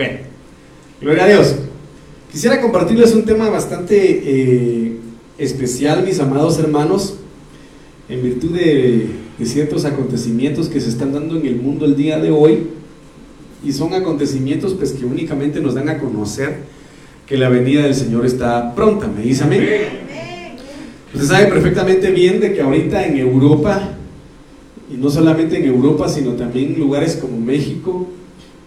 Bueno, gloria a Dios. Quisiera compartirles un tema bastante eh, especial, mis amados hermanos, en virtud de, de ciertos acontecimientos que se están dando en el mundo el día de hoy. Y son acontecimientos pues, que únicamente nos dan a conocer que la venida del Señor está pronta. ¿Me dice amén? Usted sabe perfectamente bien de que ahorita en Europa, y no solamente en Europa, sino también en lugares como México,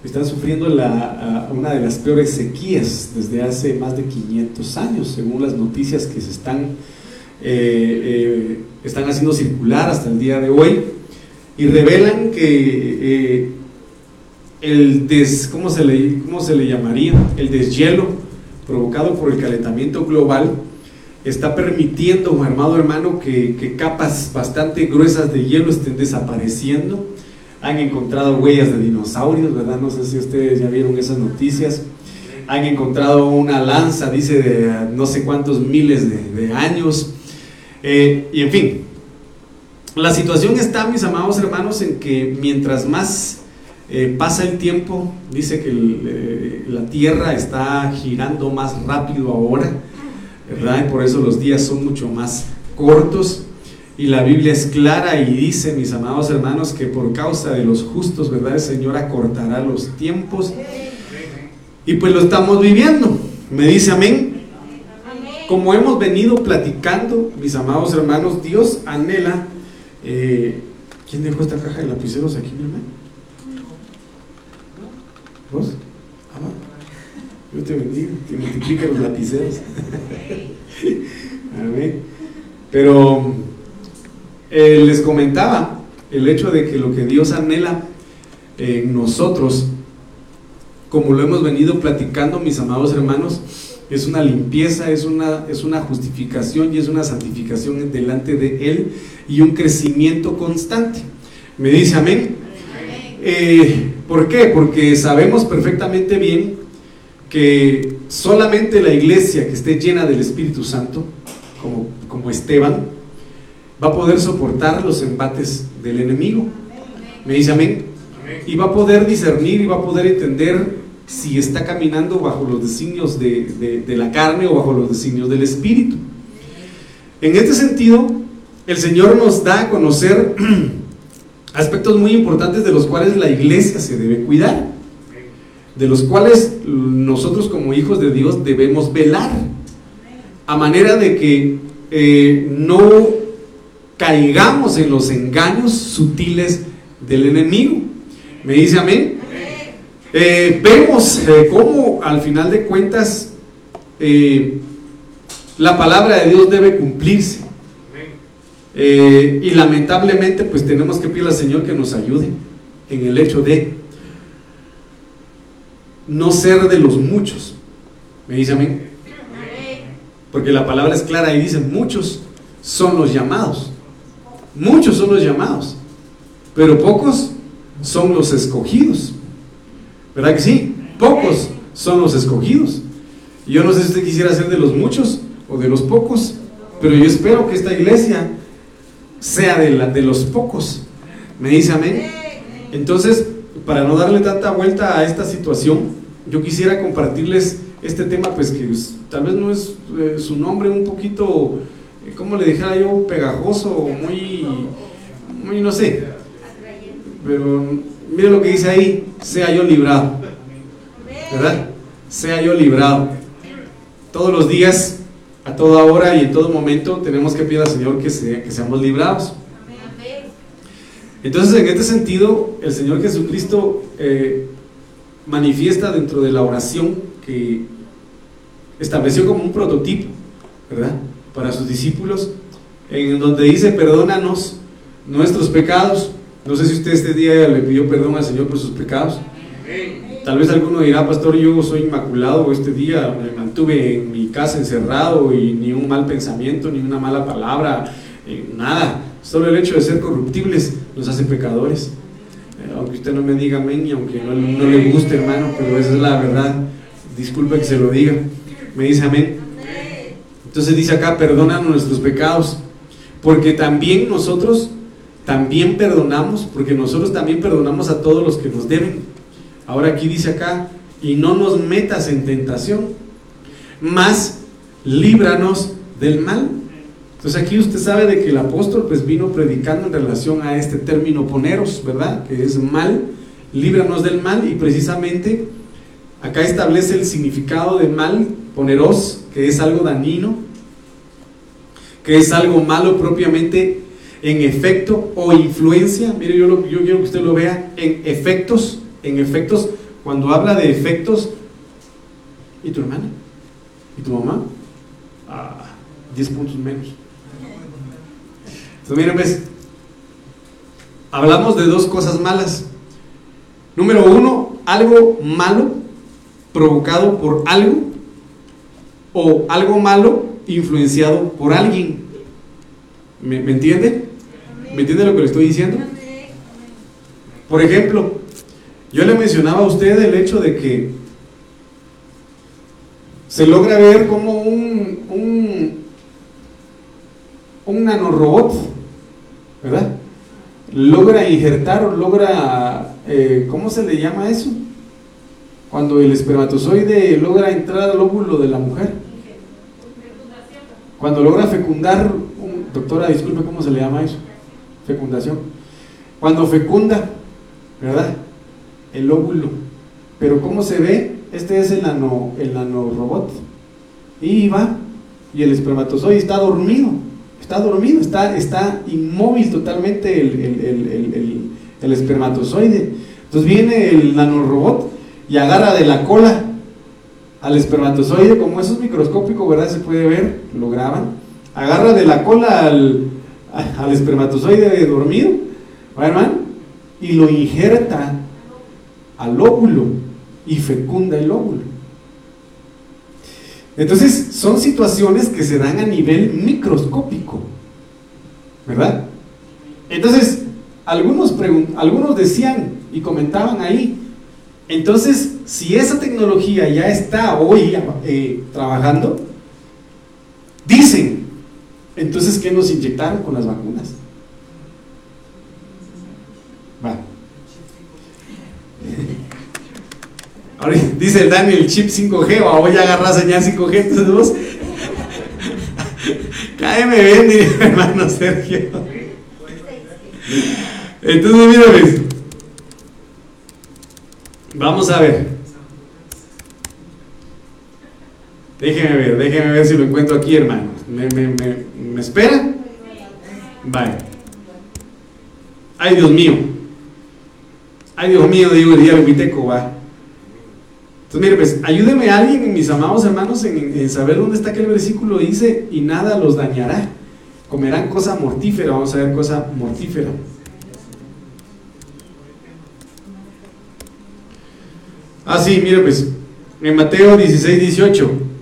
están sufriendo la, una de las peores sequías desde hace más de 500 años, según las noticias que se están, eh, eh, están haciendo circular hasta el día de hoy, y revelan que eh, el des, ¿cómo se, le, ¿cómo se le llamaría? El deshielo provocado por el calentamiento global está permitiendo, hermano hermano, que capas bastante gruesas de hielo estén desapareciendo han encontrado huellas de dinosaurios, ¿verdad? No sé si ustedes ya vieron esas noticias. Han encontrado una lanza, dice, de no sé cuántos miles de, años. Eh, y en fin, la situación está, mis amados hermanos, en que mientras más eh, pasa el tiempo, dice que eh, la Tierra está girando más rápido ahora, ¿verdad? Y por eso los días son mucho más cortos. Y la Biblia es clara y dice, mis amados hermanos, que por causa de los justos, ¿verdad? El Señor acortará los tiempos. Y pues lo estamos viviendo. Me dice amén. Como hemos venido platicando, mis amados hermanos, Dios anhela. Eh, ¿Quién dejó esta caja de lapiceros aquí, mi hermano? ¿Vos? Ah, yo te bendiga, que multiplique los lapiceros. amén. Pero eh, les comentaba el hecho de que lo que Dios anhela en nosotros, como lo hemos venido platicando, mis amados hermanos, es una limpieza, es una, es una justificación y es una santificación delante de Él y un crecimiento constante. Me dice amén. Eh, ¿Por qué? Porque sabemos perfectamente bien que solamente la iglesia que esté llena del Espíritu Santo, como, como Esteban, va a poder soportar los embates del enemigo. ¿Me dice amén? Y va a poder discernir y va a poder entender si está caminando bajo los designios de, la carne o bajo los designios del espíritu. En este sentido, el Señor nos da a conocer aspectos muy importantes de los cuales la iglesia se debe cuidar, de los cuales nosotros como hijos de Dios debemos velar, a manera de que eh, no caigamos en los engaños sutiles del enemigo. ¿Me dice amén? Eh, vemos eh, cómo al final de cuentas eh, la palabra de Dios debe cumplirse. y lamentablemente pues tenemos que pedir al Señor que nos ayude en el hecho de no ser de los muchos. ¿Me dice amén? Porque la palabra es clara y dice, muchos son los llamados. Muchos son los llamados, pero pocos son los escogidos. ¿Verdad que sí? Pocos son los escogidos. Yo no sé si usted quisiera ser de los muchos o de los pocos, pero yo espero que esta iglesia sea de, la, de los pocos. ¿Me dice amén? Entonces, para no darle tanta vuelta a esta situación, yo quisiera compartirles este tema, pues que tal vez no es eh, su nombre un poquito ¿cómo le dijera yo? Pegajoso, muy, muy, no sé. Pero mire lo que dice ahí, sea yo librado. ¿Verdad? Sea yo librado. Todos los días, a toda hora y en todo momento tenemos que pedir al Señor que, que seamos librados. Entonces, en este sentido, el Señor Jesucristo eh, manifiesta dentro de la oración que estableció como un prototipo, ¿verdad? Para sus discípulos, en donde dice, perdónanos nuestros pecados. No sé si usted este día le pidió perdón al Señor por sus pecados. Tal vez alguno dirá, pastor, yo soy inmaculado, este día me mantuve en mi casa encerrado y ni un mal pensamiento, ni una mala palabra, eh, nada. Solo el hecho de ser corruptibles nos hace pecadores. Eh, aunque usted no me diga amén y aunque no, no le guste, hermano, pero esa es la verdad. Disculpe que se lo diga. Me dice amén. Entonces dice acá, perdona nuestros pecados, porque también nosotros, también perdonamos, porque nosotros también perdonamos a todos los que nos deben. Ahora aquí dice acá, y no nos metas en tentación, más líbranos del mal. Entonces aquí usted sabe de que el apóstol pues vino predicando en relación a este término poneros, ¿verdad? Que es mal, líbranos del mal y precisamente acá establece el significado de mal, poneros, que es algo dañino, que es algo malo propiamente en efecto o influencia. Mire, yo, quiero que usted lo vea en efectos, en efectos, cuando habla de efectos, ¿y tu hermana? ¿Y tu mamá? Ah, 10 puntos menos. Entonces, miren, pues, hablamos de dos cosas malas. Número uno, algo malo provocado por algo o algo malo influenciado por alguien. ¿Me, ¿me entiende? ¿Me entiende lo que le estoy diciendo? Por ejemplo, yo le mencionaba a usted el hecho de que se logra ver como un, un, un nanorobot, ¿verdad? Logra injertar o logra, eh, ¿cómo se le llama eso? Cuando el espermatozoide logra entrar al óvulo de la mujer. Cuando logra fecundar, doctora, disculpe, ¿cómo se le llama eso? Fecundación. Cuando fecunda, ¿verdad? El óvulo. Pero ¿cómo se ve? Este es el, nano, el nanorobot. Y va, y el espermatozoide está dormido. Está dormido, está, está inmóvil totalmente el, el, el espermatozoide. Entonces viene el nanorobot y agarra de la cola al espermatozoide, como eso es microscópico, ¿verdad? Se puede ver, lo graban. Agarra de la cola al, al espermatozoide dormido, hermano? Y lo injerta al óvulo y fecunda el óvulo. Entonces, son situaciones que se dan a nivel microscópico, ¿verdad? Entonces, algunos, algunos decían y comentaban ahí, entonces, si esa tecnología ya está hoy eh, trabajando, dicen, entonces, ¿qué nos inyectaron con las vacunas? Va. Ahora dice el Daniel chip 5G, o voy a agarrar señal 5G, entonces vos. Cáeme bien, mi hermano Sergio. Entonces, mira, pues, Vamos a ver. Déjeme ver, déjeme ver si lo encuentro aquí, hermano. ¿Me, me, me, espera? Vale. Ay, Dios mío. Ay, Dios mío, digo el día Viteco, va. Entonces, mire, pues, ayúdeme a alguien, mis amados hermanos, en, en saber dónde está aquel versículo. Dice, y nada los dañará. Comerán cosa mortífera. Vamos a ver cosa mortífera. Ah, sí, mire pues, en Mateo 16, 18.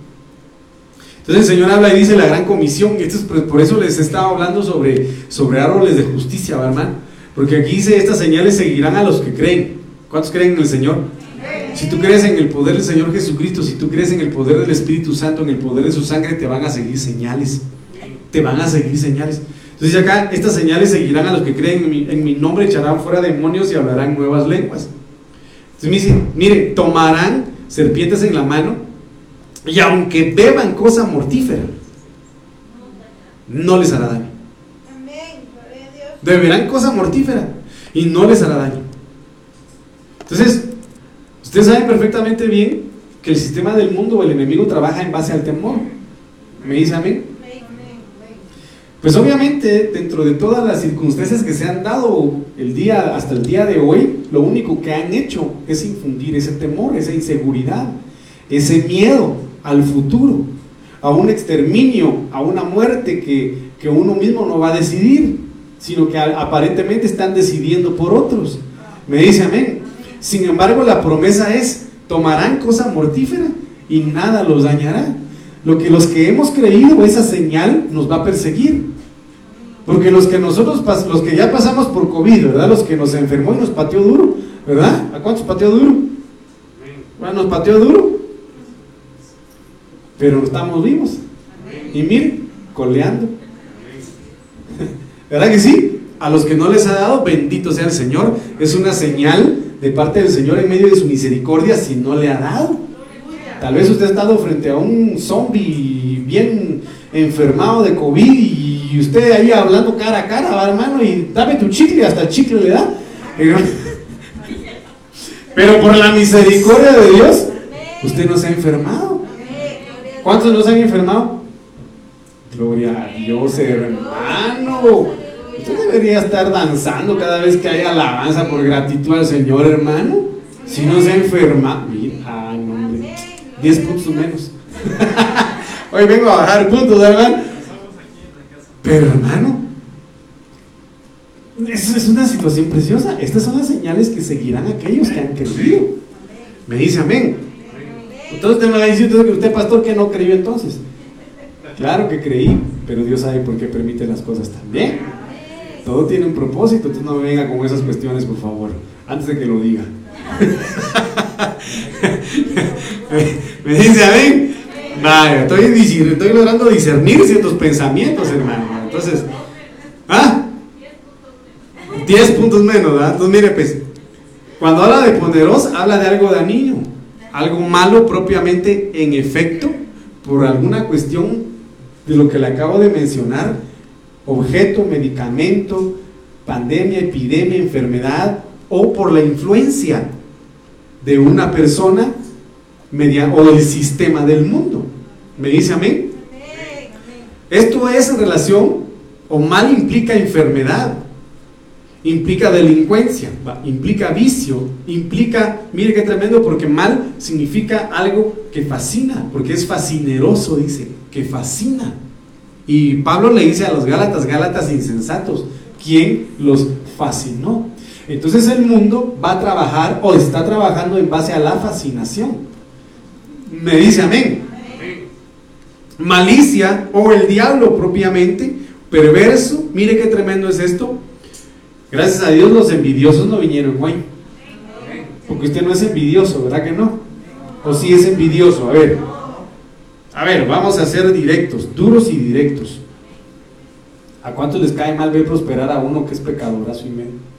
Entonces el Señor habla y dice la gran comisión, y esto es por eso les estaba hablando sobre, sobre árboles de justicia, hermano. Porque aquí dice, estas señales seguirán a los que creen. ¿Cuántos creen en el Señor? Si tú crees en el poder del Señor Jesucristo, si tú crees en el poder del Espíritu Santo, en el poder de su sangre, te van a seguir señales. Te van a seguir señales. Entonces acá, estas señales seguirán a los que creen en mi, en mi nombre, echarán fuera demonios y hablarán nuevas lenguas. Entonces me dice, mire, tomarán serpientes en la mano y aunque beban cosa mortífera, no les hará daño. Beberán cosa mortífera y no les hará daño. Entonces, ustedes saben perfectamente bien que el sistema del mundo o el enemigo trabaja en base al temor. ¿Me dice amén? Pues obviamente, dentro de todas las circunstancias que se han dado el día, hasta el día de hoy, lo único que han hecho es infundir ese temor, esa inseguridad, ese miedo al futuro, a un exterminio, a una muerte que, uno mismo no va a decidir, sino que aparentemente están decidiendo por otros. Me dice amén. Sin embargo, la promesa es, tomarán cosa mortífera y nada los dañará. Lo que los que hemos creído, esa señal nos va a perseguir. Porque los que nosotros, los que ya pasamos por COVID, ¿verdad? Los que nos enfermó y nos pateó duro, ¿verdad? ¿A cuántos pateó duro? Bueno, nos pateó duro. Pero estamos vivos. Y miren, coleando. ¿Verdad que sí? A los que no les ha dado, bendito sea el Señor. Es una señal de parte del Señor en medio de su misericordia si no le ha dado? Tal vez usted ha estado frente a un zombie bien enfermado de COVID y usted ahí hablando cara a cara, hermano, y dame tu chicle, hasta el chicle le da. Pero por la misericordia de Dios, usted no se ha enfermado. ¿Cuántos no se han enfermado? Gloria a Dios, hermano. Usted debería estar danzando cada vez que haya alabanza por gratitud al Señor, hermano. Si no se enferma, mira, ay, no, 10 puntos menos. Hoy vengo a bajar puntos, hermano. Pero, hermano, es, es una situación preciosa. Estas son las señales que seguirán aquellos que han creído. Me dice amén. Entonces usted me va a decir que usted, pastor, que no creyó entonces. Claro que creí, pero Dios sabe por qué permite las cosas también. Todo tiene un propósito, entonces no me venga con esas cuestiones, por favor, antes de que lo diga. ¿Me dice amén? Vaya, estoy, estoy logrando discernir ciertos pensamientos, hermano. Entonces, ¿ah? 10 puntos menos, ¿verdad? Entonces, mire, pues, cuando habla de poderos, habla de algo dañino, algo malo propiamente en efecto, por alguna cuestión de lo que le acabo de mencionar, objeto, medicamento, pandemia, epidemia, enfermedad, o por la influencia de una persona o del sistema del mundo. ¿Me dice amén? Esto es en relación, o mal implica enfermedad, implica delincuencia, implica vicio, implica, mire qué tremendo, porque mal significa algo que fascina, porque es fascineroso, dice, que fascina. Y Pablo le dice a los Gálatas, Gálatas insensatos, ¿quién los fascinó? Entonces el mundo va a trabajar o está trabajando en base a la fascinación. Me dice amén. Malicia o el diablo propiamente, perverso. Mire qué tremendo es esto. Gracias a Dios los envidiosos no vinieron hoy. Porque usted no es envidioso, ¿verdad que no? O sí es envidioso. A ver. A ver, vamos a ser directos, duros y directos. ¿A cuántos les cae mal ver prosperar a uno que es pecadorazo y medio?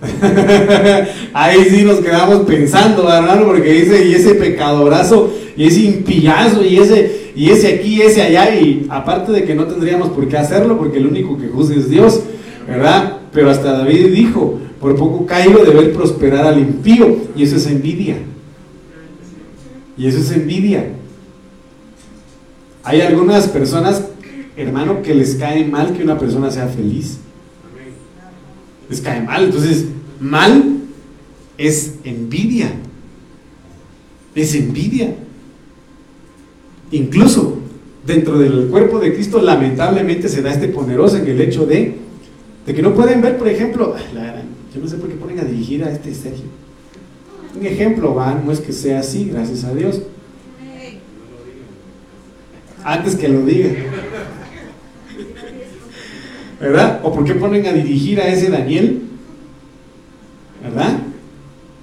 Ahí sí nos quedamos pensando, hermano, porque dice, y ese pecadorazo, y ese impillazo, y ese, y ese aquí, ese allá, y aparte de que no tendríamos por qué hacerlo, porque el único que juzga es Dios, ¿verdad? Pero hasta David dijo, por poco caigo de ver prosperar al impío, y eso es envidia. Y eso es envidia. Hay algunas personas, hermano, que les cae mal que una persona sea feliz les cae mal. Entonces, mal es envidia. Es envidia. Incluso dentro del cuerpo de Cristo, lamentablemente se da este poderoso en el hecho de, de que no pueden ver, por ejemplo, yo no sé por qué ponen a dirigir a este Sergio. Un ejemplo, va, no es que sea así, gracias a Dios. Antes que lo diga. ¿verdad? ¿O por qué ponen a dirigir a ese Daniel? ¿Verdad?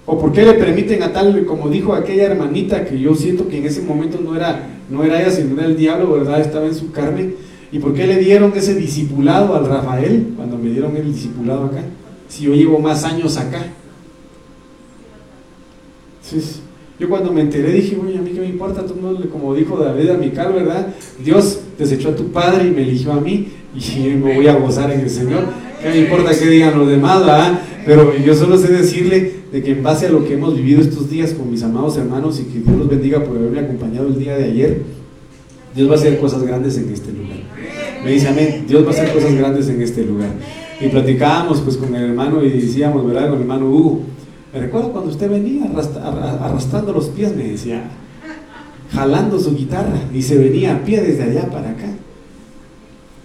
¿O por qué le permiten a tal, como dijo aquella hermanita, que yo siento que en ese momento no era, no era ella, sino era el diablo, ¿verdad? Estaba en su carne. ¿Y por qué le dieron ese discipulado al Rafael cuando me dieron el discipulado acá? Si yo llevo más años acá. yo cuando me enteré dije, oye, a mí qué me importa, tú no, como dijo David a Mical, ¿verdad? Dios desechó a tu padre y me eligió a mí y me voy a gozar en el Señor. ¿Qué me importa que digan los demás, verdad? Pero yo solo sé decirle de que en base a lo que hemos vivido estos días con mis amados hermanos y que Dios los bendiga por haberme acompañado el día de ayer, Dios va a hacer cosas grandes en este lugar. Me dice amén, Dios va a hacer cosas grandes en este lugar. Y platicábamos pues con el hermano y decíamos, ¿verdad? Con el hermano Hugo, me recuerdo cuando usted venía arrastrando los pies, me decía, jalando su guitarra y se venía a pie desde allá para acá.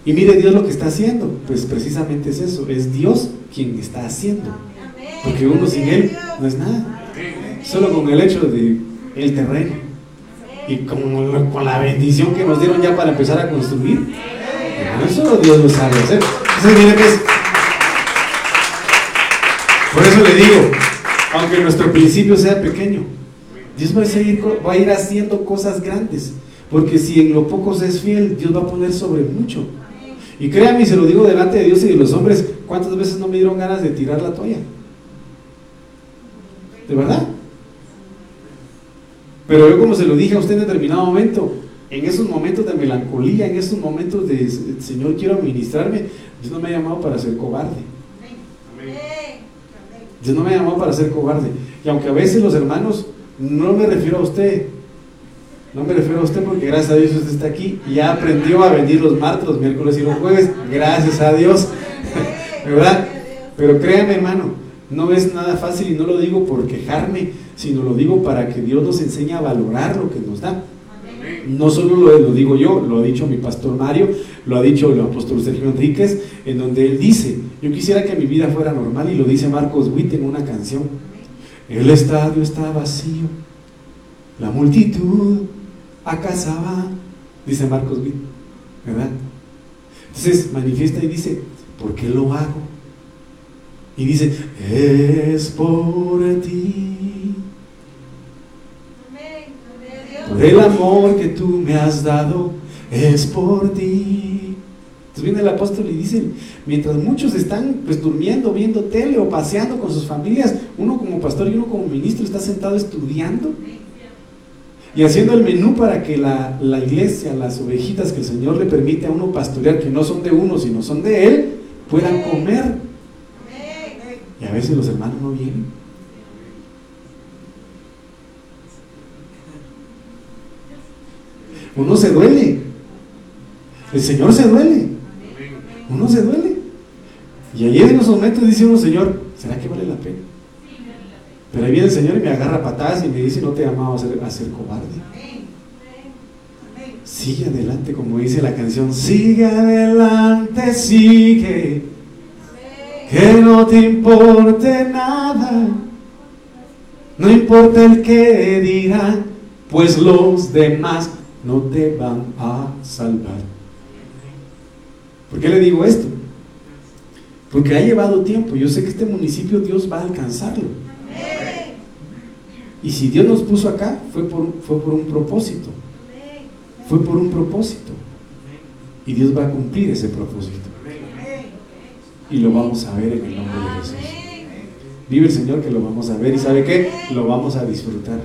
Y mire Dios lo que está haciendo. Pues precisamente es eso, es Dios quien está haciendo. Porque uno sin Él no es nada. Solo con el hecho de el terreno. Y con, con la bendición que nos dieron ya para empezar a construir. Eso Dios lo sabe hacer. Pues, por eso le digo, aunque nuestro principio sea pequeño, Dios va a, seguir, va a ir haciendo cosas grandes. Porque si en lo poco se es fiel, Dios va a poner sobre mucho. Y créanme, se lo digo delante de Dios y de los hombres, ¿cuántas veces no me dieron ganas de tirar la toalla? De verdad. Pero yo como se lo dije a usted en determinado momento, en esos momentos de melancolía, en esos momentos de Señor quiero administrarme, Dios no me ha llamado para ser cobarde. Dios no me ha llamado para ser cobarde. Y aunque a veces los hermanos, no me refiero a usted, no me refiero a usted porque gracias a Dios usted está aquí y ya aprendió a venir los martes, los miércoles y los jueves. Gracias a Dios. ¿Verdad? Pero créame hermano, no es nada fácil y no lo digo por quejarme, sino lo digo para que Dios nos enseñe a valorar lo que nos da. No solo lo, digo yo, lo ha dicho mi pastor Mario, lo ha dicho el apóstol Sergio Enríquez, en donde él dice, yo quisiera que mi vida fuera normal y lo dice Marcos Witt en una canción. El estadio está vacío, la multitud acá dice Marcos Witt, ¿verdad? Entonces manifiesta y dice, ¿por qué lo hago? Y dice, es por ti. Por el amor que tú me has dado, es por ti. Entonces viene el apóstol y dice, mientras muchos están pues durmiendo, viendo tele o paseando con sus familias, uno como pastor y uno como ministro está sentado estudiando y haciendo el menú para que la, iglesia, las ovejitas que el Señor le permite a uno pastorear, que no son de uno, sino son de Él, puedan comer. Y a veces los hermanos no vienen. Uno se duele. El Señor se duele. Uno se duele. Y ahí en esos momentos dice uno, Señor, ¿será que vale la pena? Pero ahí viene el Señor y me agarra patadas y me dice, no te he amado a ser, a ser cobarde. Sigue adelante, como dice la canción, sigue adelante, sigue. Que no te importe nada, no importa el que dirán, pues los demás no te van a salvar. ¿Por qué le digo esto? Porque ha llevado tiempo. Yo sé que este municipio Dios va a alcanzarlo. Y si Dios nos puso acá, fue por, fue por un propósito. Fue por un propósito. Y Dios va a cumplir ese propósito. Y lo vamos a ver en el nombre de Jesús. Vive el Señor que lo vamos a ver. ¿Y sabe qué? Lo vamos a disfrutar.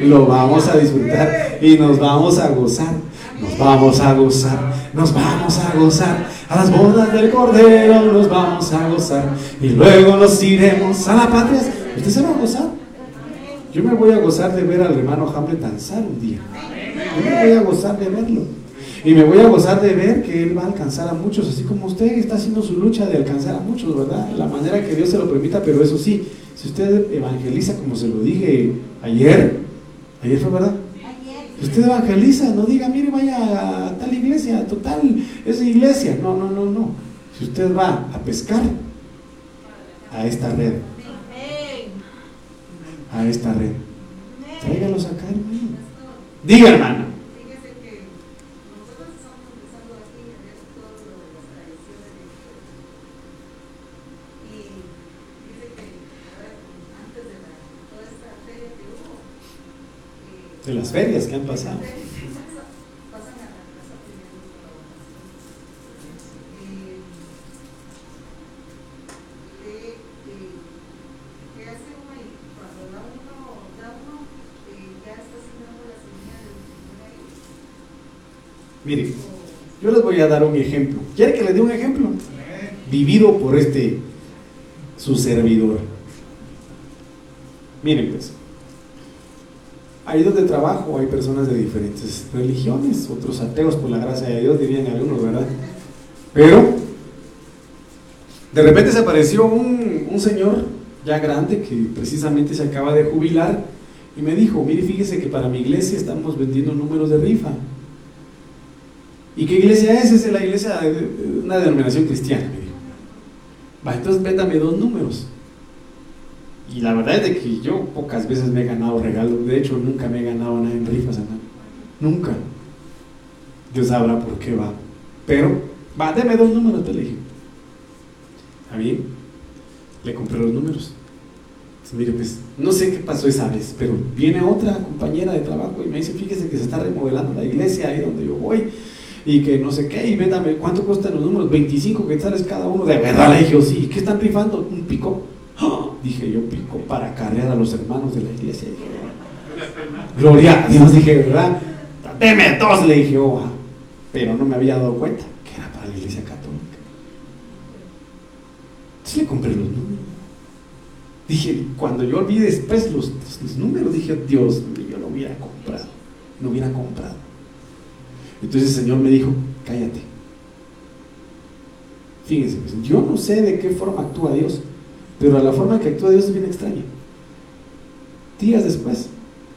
Lo vamos a disfrutar y nos vamos a gozar. Nos vamos a gozar. Nos vamos a gozar. A las bodas del Cordero nos vamos a gozar. Y luego nos iremos a la patria. Usted se va a gozar. Yo me voy a gozar de ver al hermano Hamlet danzar un día. Yo me voy a gozar de verlo. Y me voy a gozar de ver que él va a alcanzar a muchos, así como usted está haciendo su lucha de alcanzar a muchos, ¿verdad? La manera que Dios se lo permita, pero eso sí, si usted evangeliza, como se lo dije ayer, ayer fue verdad. Usted evangeliza, no diga, mire, vaya a tal iglesia, total, esa iglesia. No, no, no, no. Si usted va a pescar a esta red, a esta red. Tráigalos acá, hermano. Diga, hermano. De las ferias que han pasado. Mire, yo les voy a dar un ejemplo. ¿Quiere que les dé un ejemplo? Vivido por este, su servidor. Miren pues, ahí donde trabajo hay personas de diferentes religiones, otros ateos por la gracia de Dios, dirían algunos, ¿verdad? Pero, de repente se apareció un, señor ya grande que precisamente se acaba de jubilar y me dijo, mire, fíjese que para mi iglesia estamos vendiendo números de rifa. ¿Y qué iglesia es? Es la iglesia de una denominación cristiana, me dijo. Va, entonces véndame dos números. Y la verdad es que yo pocas veces me he ganado regalos. De hecho, nunca me he ganado nada en rifas, hermano. Nunca. Dios sabrá por qué va. Pero, va, deme dos números, te le dije. ¿Está bien? Le compré los números. mire, pues, no sé qué pasó esa vez, pero viene otra compañera de trabajo y me dice, fíjese que se está remodelando la iglesia ahí donde yo voy y que no sé qué, y véndame, ¿cuánto cuestan los números? 25 quetzales cada uno, de verdad le dije, sí, ¿qué están rifando? Un pico. Dije yo, pico para carrear a los hermanos de la iglesia. Gloria a Dios, dije, ¿verdad? Deme todos, le dije, oh, ah". pero no me había dado cuenta que era para la iglesia católica. Entonces le compré los números. Dije, cuando yo vi después los, números, dije, Dios yo lo hubiera comprado, no hubiera comprado. Entonces el Señor me dijo, cállate. Fíjense, pues, yo no sé de qué forma actúa Dios, pero la forma que actúa Dios es bien extraña. Días después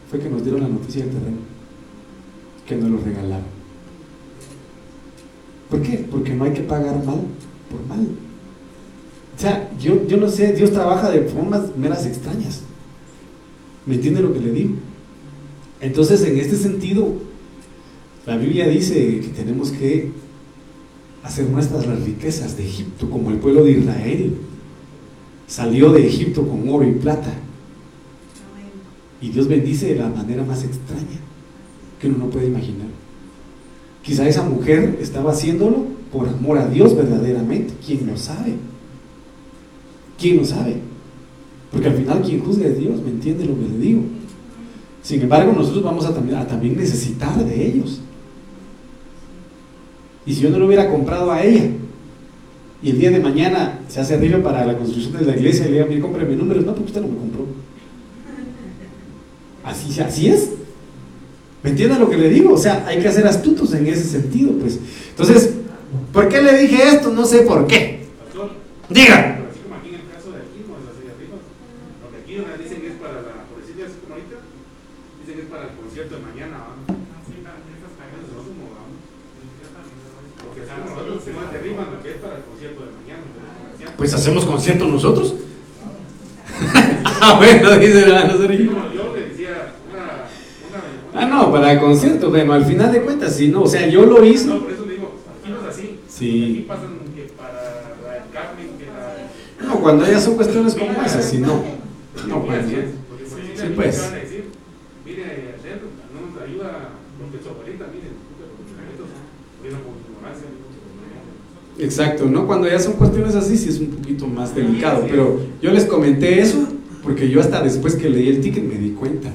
fue que nos dieron la noticia del terreno, que nos lo regalaron. ¿Por qué? Porque no hay que pagar mal por mal. O sea, yo, yo no sé, Dios trabaja de formas meras extrañas. ¿Me entiende lo que le digo? Entonces, en este sentido, la Biblia dice que tenemos que hacer nuestras las riquezas de Egipto, como el pueblo de Israel salió de Egipto con oro y plata. Y Dios bendice de la manera más extraña que uno no puede imaginar. Quizá esa mujer estaba haciéndolo por amor a Dios verdaderamente. ¿Quién lo sabe? ¿Quién lo sabe? Porque al final quien juzga es Dios, ¿me entiende lo que le digo? Sin embargo, nosotros vamos a también, a también necesitar de ellos. Y si yo no lo hubiera comprado a ella, y el día de mañana se hace arriba para la construcción de la iglesia y le diga, mire, cómprame números, no, porque usted no me compró. Así, así es. ¿Me entiende lo que le digo? O sea, hay que ser astutos en ese sentido, pues. Entonces, ¿por qué le dije esto? No sé por qué. Diga. Pues hacemos concierto nosotros. ah, bueno, dice hermano Sergio. Ah, no, para el concierto, bueno, al final de cuentas, sí, no, o sea, yo lo hice. No, por eso digo, aquí no es así. Sí. Aquí pasan que para la carne, que la... No, cuando ya son cuestiones como esas, sí, no. No, pues, sí, pues. Mire, no nos ayuda lo que su abuelita, miren, Exacto, ¿no? Cuando ya son cuestiones así, sí es un poquito más delicado. Pero yo les comenté eso porque yo hasta después que leí el ticket me di cuenta.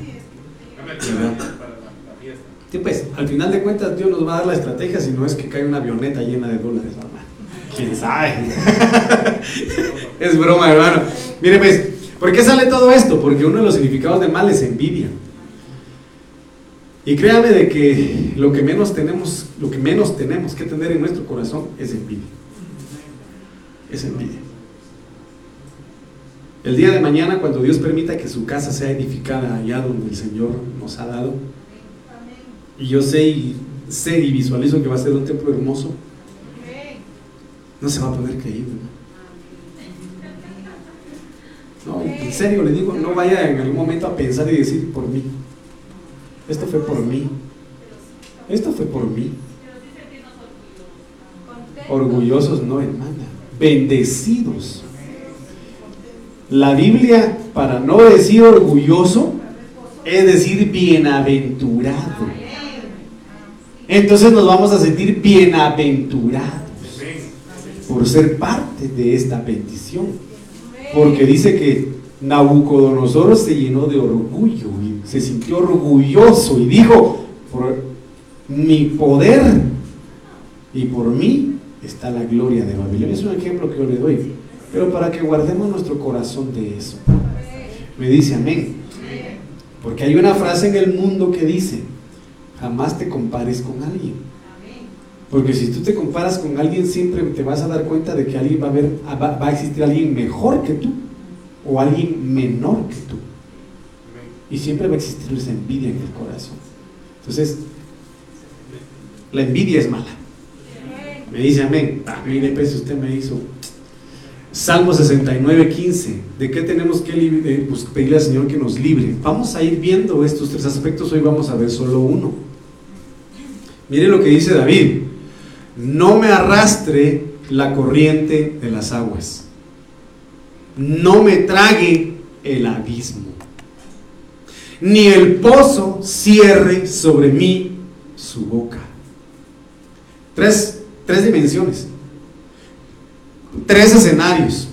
Sí, pues, al final de cuentas Dios nos va a dar la estrategia si no es que cae una avioneta llena de dólares, hermano. ¿Quién sabe? es broma, hermano. Mire, pues, ¿por qué sale todo esto? Porque uno de los significados de mal es envidia. Y créame de que lo que menos tenemos, lo que menos tenemos que tener en nuestro corazón es envidia. Es envidia. El día de mañana, cuando Dios permita que su casa sea edificada allá donde el Señor nos ha dado, y yo sé y sé y visualizo que va a ser un templo hermoso, no se va a poder creíble. No, en serio le digo, no vaya en algún momento a pensar y decir por mí. Esto fue por mí. Esto fue por mí. Orgullosos no, hermana. Bendecidos. La Biblia, para no decir orgulloso, es decir bienaventurado. Entonces nos vamos a sentir bienaventurados por ser parte de esta bendición. Porque dice que Nabucodonosor se llenó de orgullo y se sintió orgulloso y dijo, por mi poder y por mí está la gloria de Babilonia. Es un ejemplo que yo le doy, pero para que guardemos nuestro corazón de eso. Me dice amén. Porque hay una frase en el mundo que dice, jamás te compares con alguien. Porque si tú te comparas con alguien, siempre te vas a dar cuenta de que alguien va a, ver, va a existir alguien mejor que tú o alguien menor que tú. Y siempre va a existir esa envidia en el corazón. Entonces, la envidia es mala. Me dice amén. Ah, mire, pues usted me hizo. Salmo 69, 15. ¿De qué tenemos que pues, pedirle al Señor que nos libre? Vamos a ir viendo estos tres aspectos. Hoy vamos a ver solo uno. Mire lo que dice David. No me arrastre la corriente de las aguas no me trague el abismo, ni el pozo cierre sobre mí su boca. Tres, tres dimensiones, tres escenarios,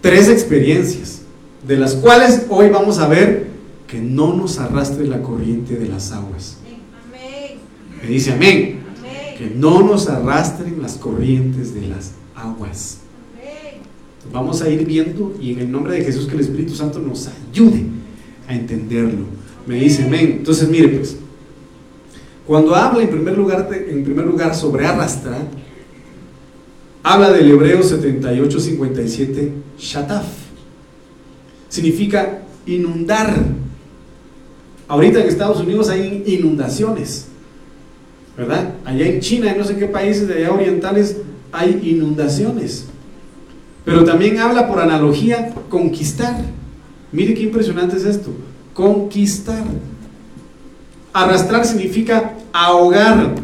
tres experiencias. de las cuales hoy vamos a ver que no nos arrastre la corriente de las aguas. Me dice amén. Que no nos arrastren las corrientes de las aguas. Vamos a ir viendo y en el nombre de Jesús que el Espíritu Santo nos ayude a entenderlo. Me dice amén. Entonces, mire pues, cuando habla en primer lugar, en primer lugar sobre arrastrar, habla del Hebreo 78, 57, shataf. Significa inundar. Ahorita en Estados Unidos hay inundaciones, ¿verdad? Allá en China, y no sé qué países de allá orientales, hay inundaciones. Pero también habla por analogía conquistar. Mire qué impresionante es esto. Conquistar. Arrastrar significa ahogar,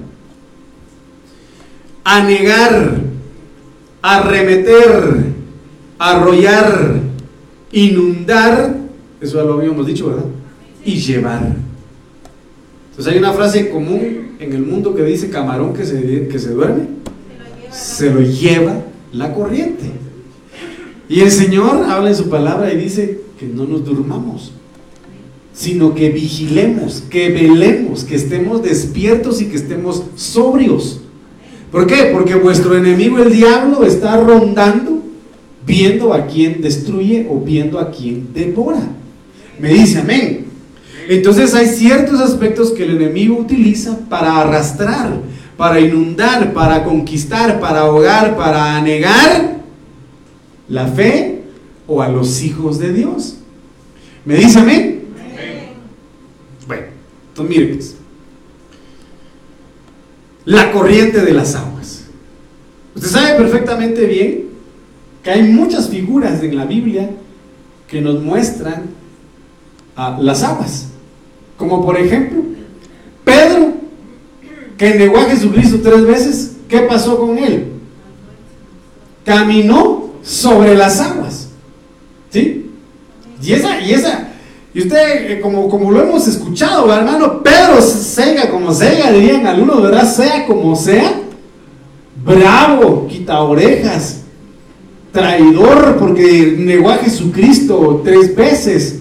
anegar, arremeter, arrollar, inundar, eso ya lo habíamos dicho, ¿verdad? Y llevar. Entonces hay una frase común en el mundo que dice camarón que se, que se duerme, se lo lleva la corriente. Y el Señor habla en su palabra y dice que no nos durmamos, sino que vigilemos, que velemos, que estemos despiertos y que estemos sobrios. ¿Por qué? Porque vuestro enemigo el diablo está rondando viendo a quien destruye o viendo a quien devora. Me dice amén. Entonces hay ciertos aspectos que el enemigo utiliza para arrastrar, para inundar, para conquistar, para ahogar, para anegar la fe o a los hijos de Dios. ¿Me dice amén? Bueno, entonces mire pues. La corriente de las aguas. Usted sabe perfectamente bien que hay muchas figuras en la Biblia que nos muestran las aguas. Como por ejemplo, Pedro, que negó a Jesucristo tres veces, ¿qué pasó con él? Caminó sobre las aguas. ¿Sí? Y esa, y esa, y usted, eh, como, como lo hemos escuchado, hermano, Pedro sea como sea, dirían algunos, ¿verdad? Sea como sea, bravo, quita orejas, traidor, porque negó a Jesucristo tres veces,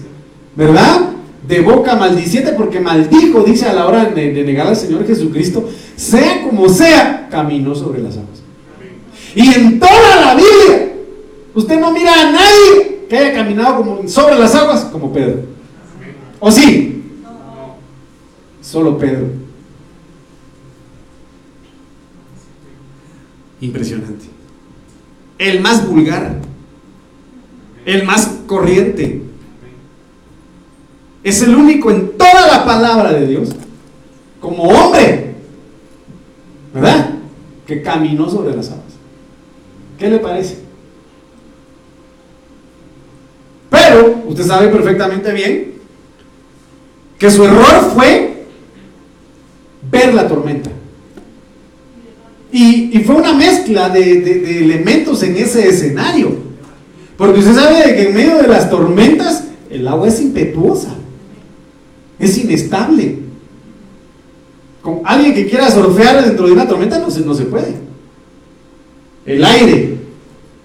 ¿verdad? De boca maldiciente, porque maldijo, dice a la hora de, de negar al Señor Jesucristo, sea como sea, caminó sobre las aguas. Y en toda la Biblia, usted no mira a nadie que haya caminado como sobre las aguas como Pedro. ¿O sí? Solo Pedro. Impresionante. El más vulgar. El más corriente. Es el único en toda la palabra de Dios, como hombre, ¿verdad? Que caminó sobre las aguas. ¿Qué le parece? Pero usted sabe perfectamente bien que su error fue ver la tormenta. Y, fue una mezcla de, elementos en ese escenario. Porque usted sabe que en medio de las tormentas el agua es impetuosa, es inestable. Con alguien que quiera surfear dentro de una tormenta no se, no se puede. El aire,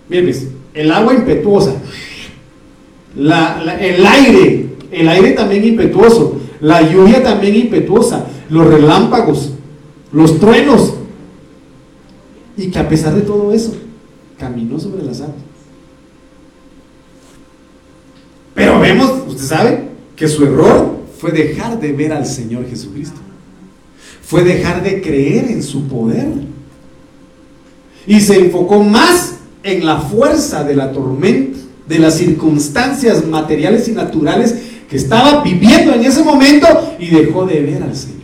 miren, pues, el agua impetuosa, el aire, el aire también impetuoso, la lluvia también impetuosa, los relámpagos, los truenos. Y que a pesar de todo eso, caminó sobre las aguas. Pero vemos, usted sabe, que su error fue dejar de ver al Señor Jesucristo. Fue dejar de creer en su poder. Y se enfocó más en la fuerza de la tormenta, de las circunstancias materiales y naturales estaba viviendo en ese momento y dejó de ver al Señor.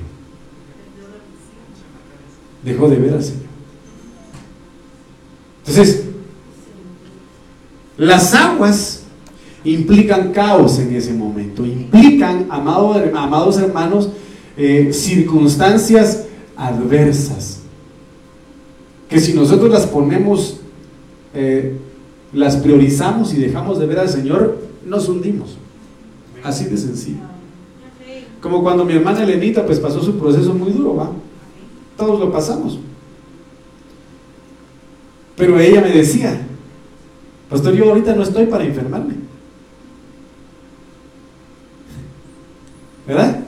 Dejó de ver al Señor. Entonces, las aguas implican caos en ese momento, implican, amados hermanos, eh, circunstancias adversas, que si nosotros las ponemos, eh, las priorizamos y dejamos de ver al Señor, nos hundimos. Así de sencillo. Como cuando mi hermana Elenita pues pasó su proceso muy duro. Todos lo pasamos. Pero ella me decía, pastor, yo ahorita no estoy para enfermarme. ¿Verdad?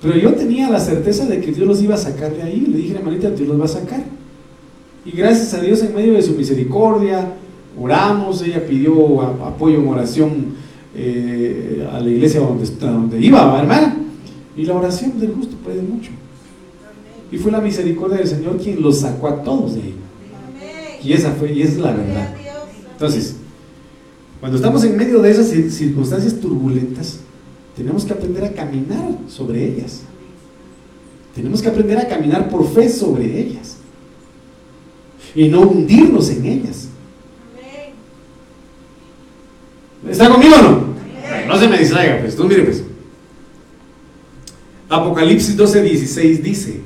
Pero yo tenía la certeza de que Dios los iba a sacar de ahí. Le dije, hermanita, Dios los va a sacar. Y gracias a Dios, en medio de su misericordia, oramos. Ella pidió apoyo en oración eh, a la iglesia donde, donde iba, hermana. Y la oración del justo puede mucho. Y fue la misericordia del Señor quien los sacó a todos de ahí. Y esa fue, y esa es la verdad. Entonces, cuando estamos en medio de esas circunstancias turbulentas, tenemos que aprender a caminar sobre ellas. Tenemos que aprender a caminar por fe sobre ellas. Y no hundirnos en ellas. ¿Está conmigo o no? No se me distraiga, pues. Tú mire, pues. Apocalipsis 12, 16 dice: